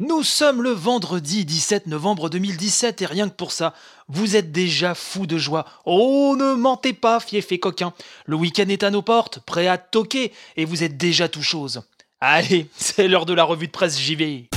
Nous sommes le vendredi 17 novembre 2017 et rien que pour ça, vous êtes déjà fou de joie. Oh, ne mentez pas, fief et coquin. Le week-end est à nos portes, prêt à toquer et vous êtes déjà tout chose. Allez, c'est l'heure de la revue de presse, j'y.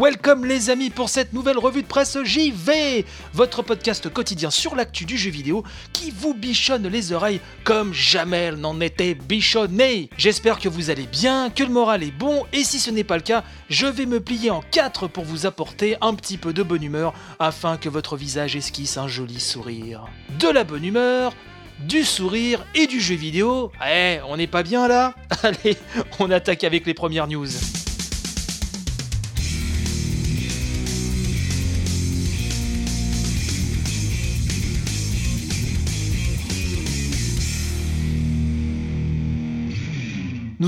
Welcome les amis pour cette nouvelle revue de presse JV, votre podcast quotidien sur l'actu du jeu vidéo qui vous bichonne les oreilles comme jamais elle n'en était bichonnée. J'espère que vous allez bien, que le moral est bon et si ce n'est pas le cas, je vais me plier en quatre pour vous apporter un petit peu de bonne humeur afin que votre visage esquisse un joli sourire. De la bonne humeur, du sourire et du jeu vidéo. Eh, on n'est pas bien là? Allez, on attaque avec les premières news.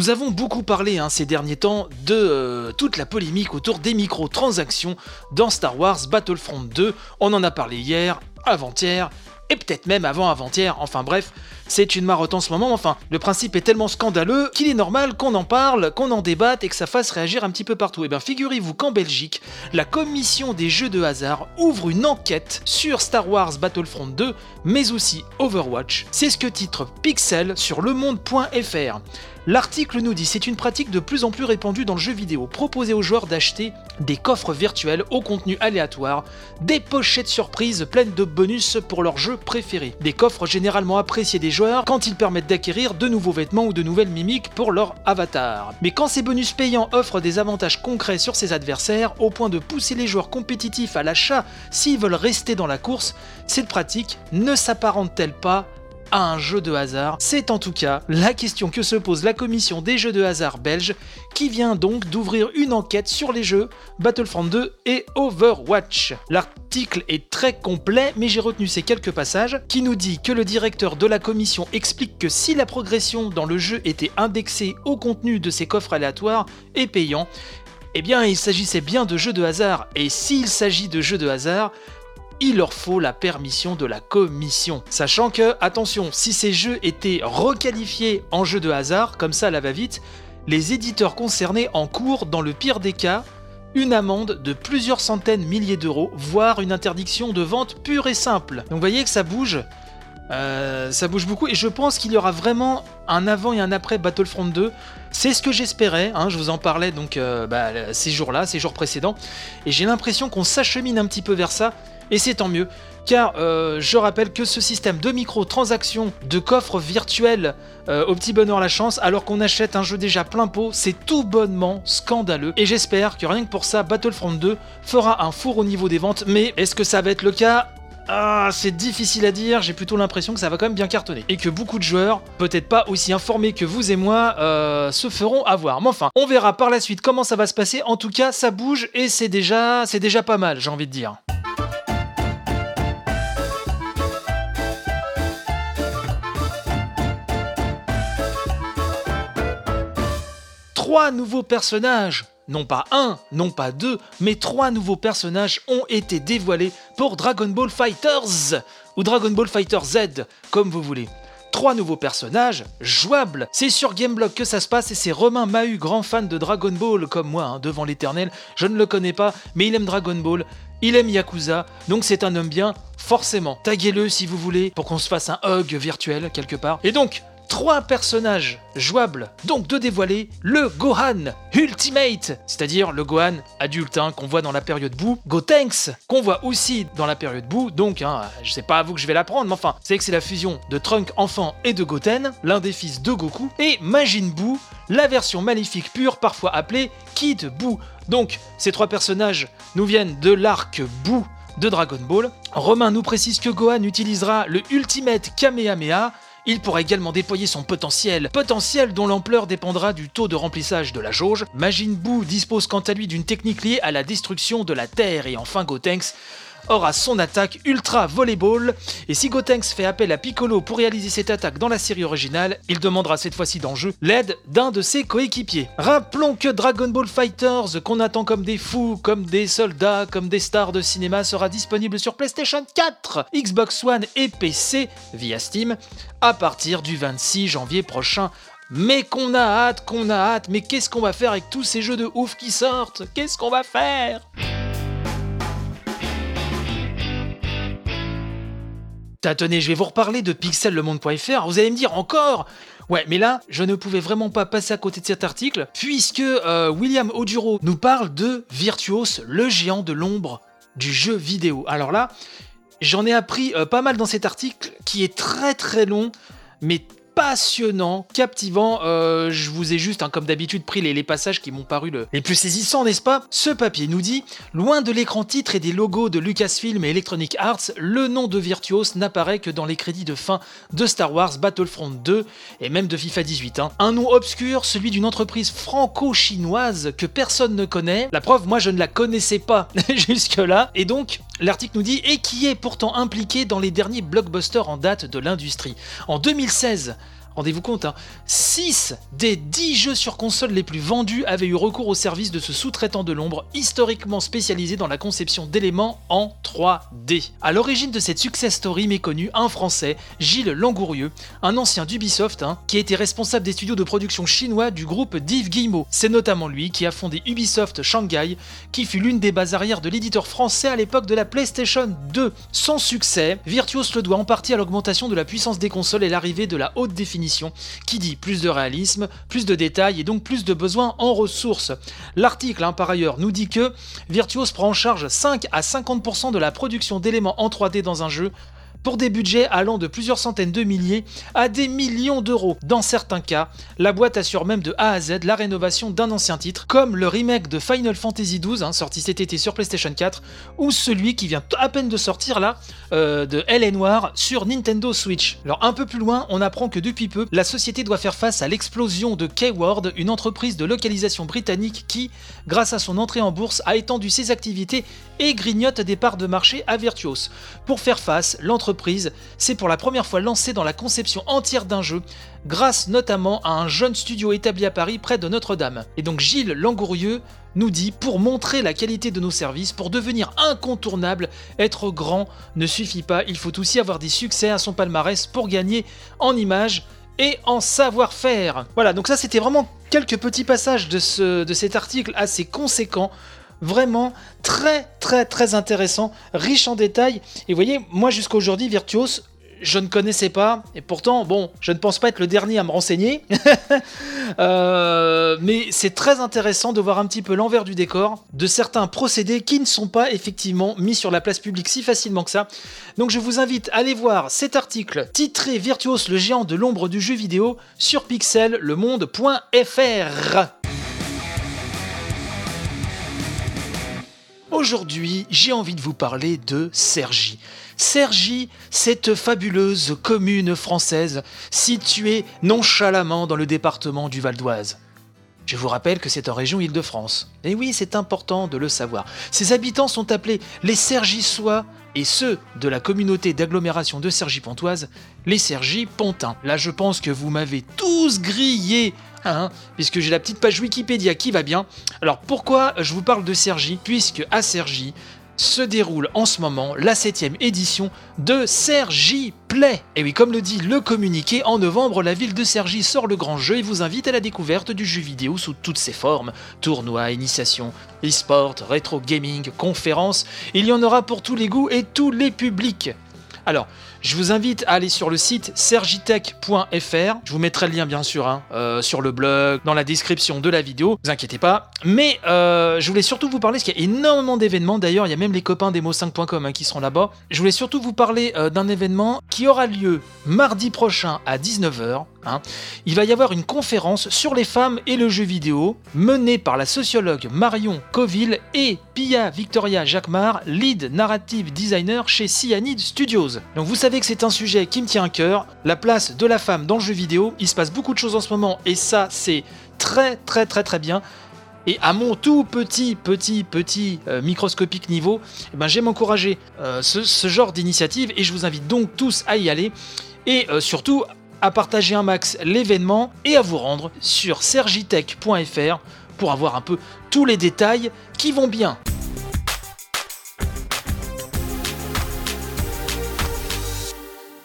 Nous avons beaucoup parlé hein, ces derniers temps de euh, toute la polémique autour des microtransactions dans Star Wars Battlefront 2. On en a parlé hier, avant-hier, et peut-être même avant-avant-hier. Enfin bref, c'est une marotte en ce moment. Enfin, le principe est tellement scandaleux qu'il est normal qu'on en parle, qu'on en débatte et que ça fasse réagir un petit peu partout. Et eh bien figurez-vous qu'en Belgique, la commission des jeux de hasard ouvre une enquête sur Star Wars Battlefront 2, mais aussi Overwatch. C'est ce que titre Pixel sur lemonde.fr. L'article nous dit c'est une pratique de plus en plus répandue dans le jeu vidéo, proposer aux joueurs d'acheter des coffres virtuels au contenu aléatoire, des pochettes surprises pleines de bonus pour leur jeu préféré. Des coffres généralement appréciés des joueurs quand ils permettent d'acquérir de nouveaux vêtements ou de nouvelles mimiques pour leur avatar. Mais quand ces bonus payants offrent des avantages concrets sur ses adversaires, au point de pousser les joueurs compétitifs à l'achat s'ils veulent rester dans la course, cette pratique ne s'apparente-t-elle pas un jeu de hasard C'est en tout cas la question que se pose la commission des jeux de hasard belge qui vient donc d'ouvrir une enquête sur les jeux Battlefront 2 et Overwatch. L'article est très complet mais j'ai retenu ces quelques passages qui nous dit que le directeur de la commission explique que si la progression dans le jeu était indexée au contenu de ces coffres aléatoires et payants, eh bien il s'agissait bien de jeux de hasard et s'il s'agit de jeux de hasard, il leur faut la permission de la commission. Sachant que, attention, si ces jeux étaient requalifiés en jeux de hasard, comme ça la va-vite, les éditeurs concernés encourent, dans le pire des cas, une amende de plusieurs centaines milliers d'euros, voire une interdiction de vente pure et simple. Donc vous voyez que ça bouge. Euh, ça bouge beaucoup et je pense qu'il y aura vraiment un avant et un après Battlefront 2. C'est ce que j'espérais, hein, je vous en parlais donc euh, bah, ces jours-là, ces jours précédents, et j'ai l'impression qu'on s'achemine un petit peu vers ça, et c'est tant mieux, car euh, je rappelle que ce système de microtransactions, de coffres virtuels euh, au petit bonheur la chance, alors qu'on achète un jeu déjà plein pot, c'est tout bonnement scandaleux. Et j'espère que rien que pour ça, Battlefront 2 fera un four au niveau des ventes, mais est-ce que ça va être le cas? Ah, c'est difficile à dire, j'ai plutôt l'impression que ça va quand même bien cartonner. Et que beaucoup de joueurs, peut-être pas aussi informés que vous et moi, euh, se feront avoir. Mais enfin, on verra par la suite comment ça va se passer. En tout cas, ça bouge et c'est déjà, c'est déjà pas mal, j'ai envie de dire. Trois nouveaux personnages, non pas un, non pas deux, mais trois nouveaux personnages ont été dévoilés pour Dragon Ball Fighters, ou Dragon Ball Fighter Z, comme vous voulez. Trois nouveaux personnages jouables. C'est sur Gameblock que ça se passe et c'est Romain Mahu, grand fan de Dragon Ball comme moi, hein, devant l'éternel. Je ne le connais pas, mais il aime Dragon Ball, il aime Yakuza, donc c'est un homme bien, forcément. Taguez-le si vous voulez pour qu'on se fasse un hug virtuel quelque part. Et donc, trois personnages jouables, donc de dévoiler le Gohan Ultimate, c'est-à-dire le Gohan adulte hein, qu'on voit dans la période boue, Gotenks qu'on voit aussi dans la période boue, donc hein, je sais pas à vous que je vais l'apprendre, mais enfin, c'est que c'est la fusion de Trunk enfant et de Goten, l'un des fils de Goku, et Majin Buu, la version maléfique pure, parfois appelée Kid Buu. Donc, ces trois personnages nous viennent de l'arc Buu de Dragon Ball. Romain nous précise que Gohan utilisera le Ultimate Kamehameha, il pourra également déployer son potentiel, potentiel dont l'ampleur dépendra du taux de remplissage de la jauge. Majin Buu dispose quant à lui d'une technique liée à la destruction de la Terre et enfin Gotenks aura son attaque Ultra Volleyball, et si Gotenks fait appel à Piccolo pour réaliser cette attaque dans la série originale, il demandera cette fois-ci dans le jeu l'aide d'un de ses coéquipiers. Rappelons que Dragon Ball Fighters, qu'on attend comme des fous, comme des soldats, comme des stars de cinéma, sera disponible sur PlayStation 4, Xbox One et PC via Steam à partir du 26 janvier prochain. Mais qu'on a hâte, qu'on a hâte, mais qu'est-ce qu'on va faire avec tous ces jeux de ouf qui sortent? Qu'est-ce qu'on va faire? Tenez, je vais vous reparler de pixellemonde.fr. Vous allez me dire encore Ouais, mais là, je ne pouvais vraiment pas passer à côté de cet article, puisque euh, William Oduro nous parle de Virtuos, le géant de l'ombre du jeu vidéo. Alors là, j'en ai appris euh, pas mal dans cet article, qui est très très long, mais passionnant, captivant. Euh, je vous ai juste, hein, comme d'habitude, pris les, passages qui m'ont paru les plus saisissants, n'est-ce pas? Ce papier nous dit Loin de l'écran titre et des logos de Lucasfilm et Electronic Arts, le nom de Virtuos n'apparaît que dans les crédits de fin de Star Wars Battlefront 2 et même de FIFA 18. Hein. Un nom obscur, celui d'une entreprise franco-chinoise que personne ne connaît. La preuve, moi je ne la connaissais pas jusque-là. Et donc, l'article nous dit et qui est pourtant impliqué dans les derniers blockbusters en date de l'industrie? En 2016, Rendez-vous compte, 6 hein. des 10 jeux sur console les plus vendus avaient eu recours au service de ce sous-traitant de l'ombre, historiquement spécialisé dans la conception d'éléments en 3D. À l'origine de cette success story méconnue, un Français, Gilles Langourieux, un ancien d'Ubisoft, hein, qui était responsable des studios de production chinois du groupe Div Guillemot. C'est notamment lui qui a fondé Ubisoft Shanghai, qui fut l'une des bases arrières de l'éditeur français à l'époque de la PlayStation 2. Son succès, Virtuos le doit en partie à l'augmentation de la puissance des consoles et l'arrivée de la haute définition qui dit plus de réalisme, plus de détails et donc plus de besoins en ressources. L'article, hein, par ailleurs, nous dit que Virtuos prend en charge 5 à 50% de la production d'éléments en 3D dans un jeu, pour des budgets allant de plusieurs centaines de milliers à des millions d'euros. Dans certains cas, la boîte assure même de A à Z la rénovation d'un ancien titre, comme le remake de Final Fantasy XII, hein, sorti cet été sur PlayStation 4, ou celui qui vient à peine de sortir là, euh, de L.A. Noir sur Nintendo Switch. Alors un peu plus loin, on apprend que depuis peu, la société doit faire face à l'explosion de Keyword, une entreprise de localisation britannique qui, grâce à son entrée en bourse, a étendu ses activités et grignote des parts de marché à Virtuos. Pour faire face, l'entreprise s'est pour la première fois lancée dans la conception entière d'un jeu, grâce notamment à un jeune studio établi à Paris près de Notre-Dame. Et donc Gilles Langourieux nous dit pour montrer la qualité de nos services, pour devenir incontournable, être grand ne suffit pas, il faut aussi avoir des succès à son palmarès pour gagner en image et en savoir-faire. Voilà, donc ça c'était vraiment quelques petits passages de, ce, de cet article assez conséquent vraiment très très très intéressant, riche en détails. Et vous voyez, moi jusqu'à aujourd'hui, Virtuos, je ne connaissais pas, et pourtant, bon, je ne pense pas être le dernier à me renseigner, euh, mais c'est très intéressant de voir un petit peu l'envers du décor de certains procédés qui ne sont pas effectivement mis sur la place publique si facilement que ça. Donc je vous invite à aller voir cet article titré Virtuos le géant de l'ombre du jeu vidéo sur pixellemonde.fr. Aujourd'hui, j'ai envie de vous parler de Sergi. Sergi, cette fabuleuse commune française située nonchalamment dans le département du Val d'Oise. Je vous rappelle que c'est en région Île-de-France. Et oui, c'est important de le savoir. Ses habitants sont appelés les Sergissois et ceux de la communauté d'agglomération de Sergi-Pontoise, les Sergi-Pontins. Là, je pense que vous m'avez tous grillé Hein, puisque j'ai la petite page Wikipédia qui va bien. Alors pourquoi je vous parle de Sergi Puisque à Sergi se déroule en ce moment la 7 édition de Sergi Play. Et oui, comme le dit le communiqué, en novembre, la ville de Sergi sort le grand jeu et vous invite à la découverte du jeu vidéo sous toutes ses formes. Tournois, initiation, e-sport, rétro gaming, conférences, il y en aura pour tous les goûts et tous les publics. Alors, je vous invite à aller sur le site sergitech.fr. Je vous mettrai le lien bien sûr hein, euh, sur le blog, dans la description de la vidéo. Ne vous inquiétez pas. Mais euh, je voulais surtout vous parler, parce qu'il y a énormément d'événements. D'ailleurs, il y a même les copains demo5.com hein, qui seront là-bas. Je voulais surtout vous parler euh, d'un événement qui aura lieu mardi prochain à 19h. Hein. Il va y avoir une conférence sur les femmes et le jeu vidéo menée par la sociologue Marion Coville et Pia Victoria Jacquemart, lead narrative designer chez Cyanide Studios. Donc vous savez que c'est un sujet qui me tient à cœur, la place de la femme dans le jeu vidéo. Il se passe beaucoup de choses en ce moment et ça, c'est très très très très bien. Et à mon tout petit, petit, petit euh, microscopique niveau, eh ben, j'aime encourager euh, ce, genre d'initiative et je vous invite donc tous à y aller et euh, surtout à partager un max l'événement et à vous rendre sur sergitech.fr pour avoir un peu tous les détails qui vont bien.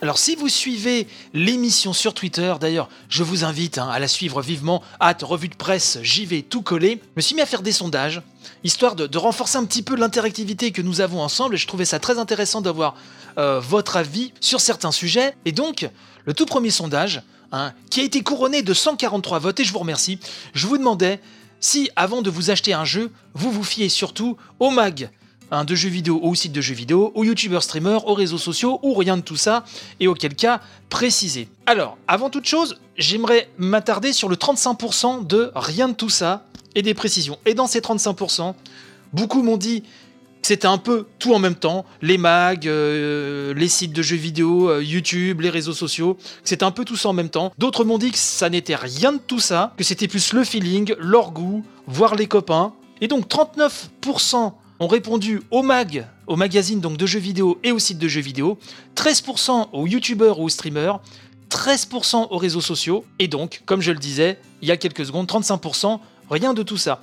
Alors si vous suivez l'émission sur Twitter, d'ailleurs je vous invite hein, à la suivre vivement, hâte revue de presse, j'y vais tout coller, je me suis mis à faire des sondages, histoire de, renforcer un petit peu l'interactivité que nous avons ensemble, et je trouvais ça très intéressant d'avoir euh, votre avis sur certains sujets, et donc le tout premier sondage, hein, qui a été couronné de 143 votes, et je vous remercie, je vous demandais si avant de vous acheter un jeu, vous vous fiez surtout au mag de jeux vidéo ou site de jeux vidéo, aux youtubeurs streamers, aux réseaux sociaux ou rien de tout ça, et auquel cas préciser. Alors, avant toute chose, j'aimerais m'attarder sur le 35% de rien de tout ça et des précisions. Et dans ces 35%, beaucoup m'ont dit c'était un peu tout en même temps, les mags, euh, les sites de jeux vidéo, euh, YouTube, les réseaux sociaux, c'était un peu tout ça en même temps. D'autres m'ont dit que ça n'était rien de tout ça, que c'était plus le feeling, leur goût, voir les copains. Et donc 39% ont répondu au mag, au magazine donc de jeux vidéo et au site de jeux vidéo, 13% aux youtubeurs ou aux streamers, 13% aux réseaux sociaux, et donc, comme je le disais il y a quelques secondes, 35%, rien de tout ça.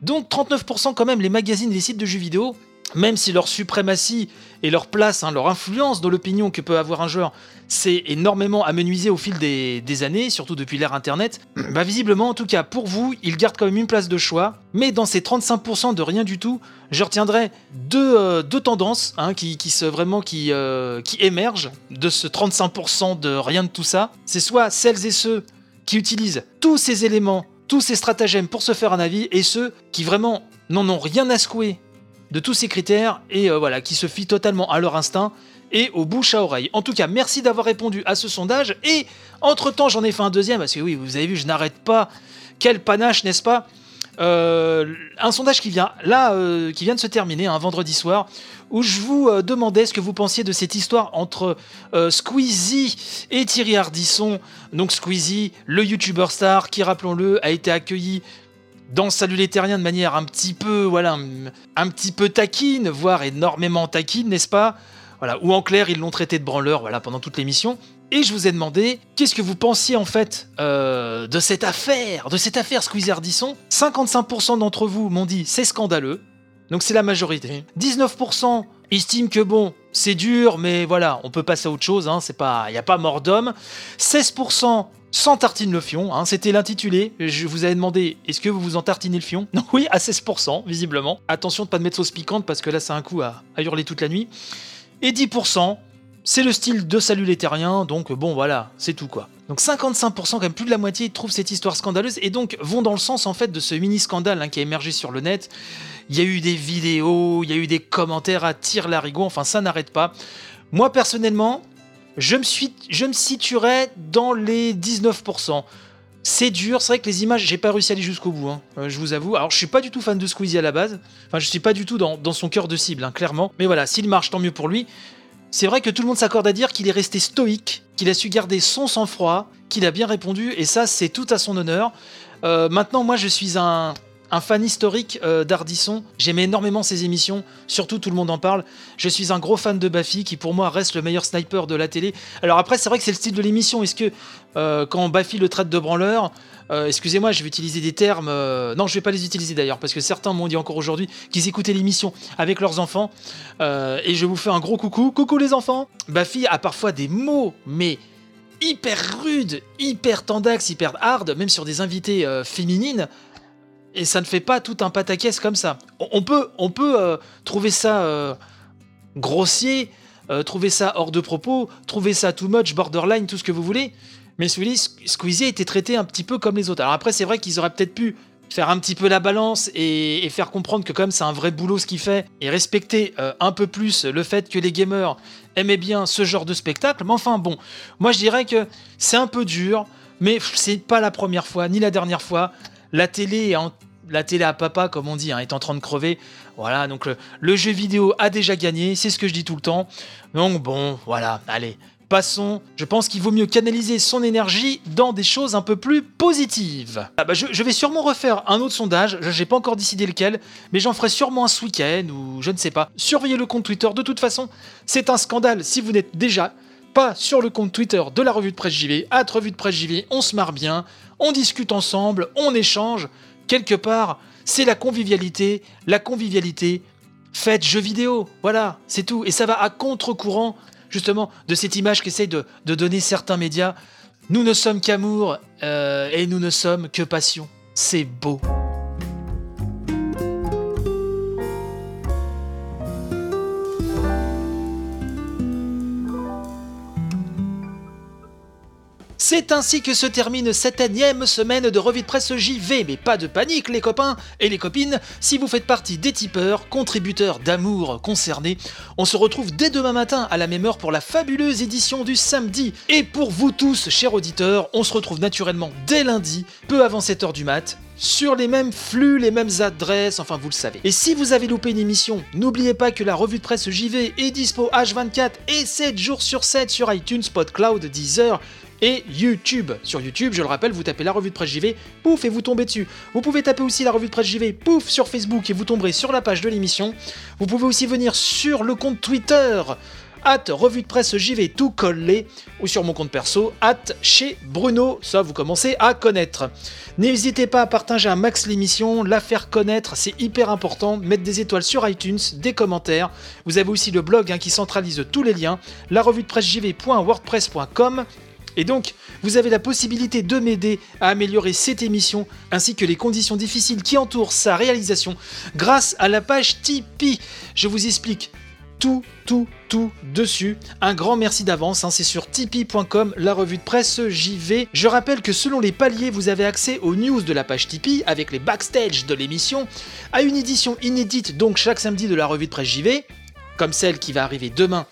Donc 39% quand même les magazines et les sites de jeux vidéo, même si leur suprématie et leur place, hein, leur influence dans l'opinion que peut avoir un joueur, c'est énormément amenuisé au fil des, années, surtout depuis l'ère Internet, bah visiblement, en tout cas pour vous, ils gardent quand même une place de choix. Mais dans ces 35% de rien du tout, je retiendrai deux, euh, tendances hein, qui, se vraiment qui, euh, qui émergent de ce 35% de rien de tout ça. C'est soit celles et ceux qui utilisent tous ces éléments, tous ces stratagèmes pour se faire un avis, et ceux qui vraiment n'en ont rien à secouer de tous ces critères et euh, voilà, qui se fient totalement à leur instinct et au bouche à oreille. En tout cas, merci d'avoir répondu à ce sondage et entre-temps, j'en ai fait un deuxième parce que oui, vous avez vu, je n'arrête pas. Quel panache, n'est-ce pas? Euh, un sondage qui vient là, euh, qui vient de se terminer un vendredi soir, où je vous demandais ce que vous pensiez de cette histoire entre Squeezie et Thierry Ardisson. Donc Squeezie, le YouTuber star, qui rappelons-le a été accueilli dans Salut les Terriens de manière un petit peu, voilà, un, petit peu taquine, voire énormément taquine, n'est-ce pas? Voilà, ou en clair, ils l'ont traité de branleur, voilà, pendant toute l'émission. Et je vous ai demandé qu'est-ce que vous pensiez en fait euh, de cette affaire, de cette affaire Squeezie Ardisson. 55% d'entre vous m'ont dit c'est scandaleux, donc c'est la majorité. 19% estiment que bon, c'est dur, mais voilà, on peut passer à autre chose, hein, pas, il n'y a pas mort d'homme. 16% sans tartine le fion, hein, c'était l'intitulé. Je vous avais demandé est-ce que vous vous en tartinez le fion? Non, oui, à 16%, visiblement. Attention de pas de mettre sauce piquante parce que là, c'est un coup à, hurler toute la nuit. Et 10%, c'est le style de Salut les Terriens, donc bon, voilà, c'est tout quoi. Donc 55%, quand même plus de la moitié, trouvent cette histoire scandaleuse et donc vont dans le sens en fait de ce mini scandale hein, qui a émergé sur le net. Il y a eu des vidéos, il y a eu des commentaires à tir larigot, enfin ça n'arrête pas. Moi personnellement, je me, suis, situerais dans les 19%. C'est dur, c'est vrai que les images, j'ai pas réussi à aller jusqu'au bout, hein, euh, je vous avoue. Alors je suis pas du tout fan de Squeezie à la base, enfin je suis pas du tout dans, son cœur de cible, hein, clairement. Mais voilà, s'il marche, tant mieux pour lui. C'est vrai que tout le monde s'accorde à dire qu'il est resté stoïque, qu'il a su garder son sang-froid, qu'il a bien répondu, et ça c'est tout à son honneur. Euh, maintenant, moi je suis un, un fan historique euh, d'Ardisson. J'aimais énormément ses émissions, surtout tout le monde en parle. Je suis un gros fan de Baffy, qui pour moi reste le meilleur sniper de la télé. Alors après, c'est vrai que c'est le style de l'émission. Est-ce que euh, quand Baffy le traite de branleur, euh, excusez-moi, je vais utiliser des termes. non, je vais pas les utiliser d'ailleurs, parce que certains m'ont dit encore aujourd'hui qu'ils écoutaient l'émission avec leurs enfants. et je vous fais un gros coucou. Coucou les enfants Baffy a parfois des mots, mais hyper rudes, hyper tendax, hyper hard, même sur des invités féminines et ça ne fait pas tout un pataquès comme ça. On peut, on peut euh, trouver ça euh, grossier, euh, trouver ça hors de propos, trouver ça too much, borderline, tout ce que vous voulez. Mais Squeezie a été traité un petit peu comme les autres. Alors après, c'est vrai qu'ils auraient peut-être pu faire un petit peu la balance et, faire comprendre que comme c'est un vrai boulot ce qu'il fait et respecter un peu plus le fait que les gamers aimaient bien ce genre de spectacle. Mais enfin bon, moi je dirais que c'est un peu dur, mais c'est pas la première fois ni la dernière fois. La télé est en la télé à papa, comme on dit, hein, est en train de crever. Voilà, donc le, jeu vidéo a déjà gagné, c'est ce que je dis tout le temps. Donc bon, voilà, allez, Passons, je pense qu'il vaut mieux canaliser son énergie dans des choses un peu plus positives. Ah bah je, je vais sûrement refaire un autre sondage, j'ai pas encore décidé lequel, mais j'en ferai sûrement un ce week-end ou je ne sais pas. Surveillez le compte Twitter, de toute façon, c'est un scandale si vous n'êtes déjà pas sur le compte Twitter de la revue de presse JV, à revue de presse JV, on se marre bien, on discute ensemble, on échange, quelque part, c'est la convivialité, la convivialité, faites jeux vidéo, voilà, c'est tout, et ça va à contre-courant justement de cette image qu'essayent de, donner certains médias. Nous ne sommes qu'amour euh, et nous ne sommes que passion. C'est beau. C'est ainsi que se termine cette énième semaine de revue de presse JV, mais pas de panique les copains et les copines, si vous faites partie des tipeurs, contributeurs d'amour concernés, on se retrouve dès demain matin à la même heure pour la fabuleuse édition du samedi. Et pour vous tous, chers auditeurs, on se retrouve naturellement dès lundi, peu avant 7h du mat, sur les mêmes flux, les mêmes adresses, enfin vous le savez. Et si vous avez loupé une émission, n'oubliez pas que la revue de presse JV est dispo H24 et 7 jours sur 7 sur iTunes, Podcloud, Deezer et YouTube. Sur YouTube, je le rappelle, vous tapez la revue de presse JV, pouf, et vous tombez dessus. Vous pouvez taper aussi la revue de presse JV, pouf, sur Facebook, et vous tomberez sur la page de l'émission. Vous pouvez aussi venir sur le compte Twitter, at revue de presse JV tout collé, ou sur mon compte perso, at chez Bruno, ça vous commencez à connaître. N'hésitez pas à partager un max l'émission, la faire connaître, c'est hyper important, mettre des étoiles sur iTunes, des commentaires. Vous avez aussi le blog hein, qui centralise tous les liens, la revue de presse JV.wordpress.com et donc, vous avez la possibilité de m'aider à améliorer cette émission ainsi que les conditions difficiles qui entourent sa réalisation grâce à la page Tipeee. Je vous explique tout, tout, tout dessus. Un grand merci d'avance, hein, c'est sur tipeee.com, la revue de presse JV. Je rappelle que selon les paliers, vous avez accès aux news de la page Tipeee avec les backstage de l'émission, à une édition inédite donc chaque samedi de la revue de presse JV, comme celle qui va arriver demain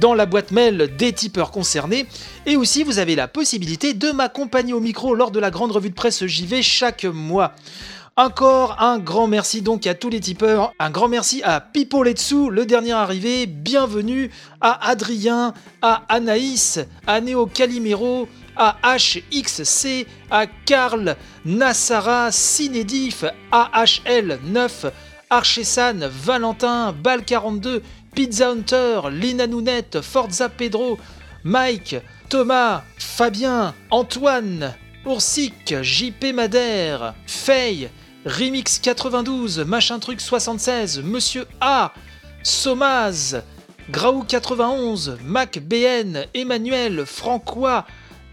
dans la boîte mail des tipeurs concernés. Et aussi, vous avez la possibilité de m'accompagner au micro lors de la grande revue de presse JV chaque mois. Encore un grand merci donc à tous les tipeurs. Un grand merci à Pipo Letsu, le dernier arrivé. Bienvenue à Adrien, à Anaïs, à Neo Calimero, à HXC, à Karl, Nassara, Cinedif, AHL9, Archesan, Valentin, Bal42, Pizza Hunter, Lina Nounette, Forza Pedro, Mike, Thomas, Fabien, Antoine, Oursic, JP Madère, Faye, Remix 92, Machin Truc 76, Monsieur A, Somaz, Graou 91, Mac BN, Emmanuel, Francois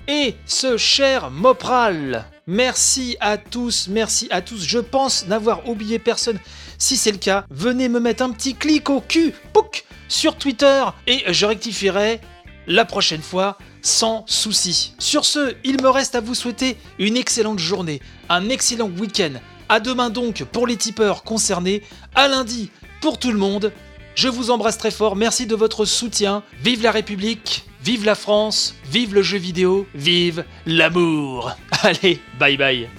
et ce cher Mopral. Merci à tous, merci à tous. Je pense n'avoir oublié personne. Si c'est le cas, venez me mettre un petit clic au cul, pouc, sur Twitter et je rectifierai la prochaine fois sans souci. Sur ce, il me reste à vous souhaiter une excellente journée, un excellent week-end. À demain donc pour les tipeurs concernés, à lundi pour tout le monde. Je vous embrasse très fort, merci de votre soutien. Vive la République, vive la France, vive le jeu vidéo, vive l'amour. Allez, bye bye.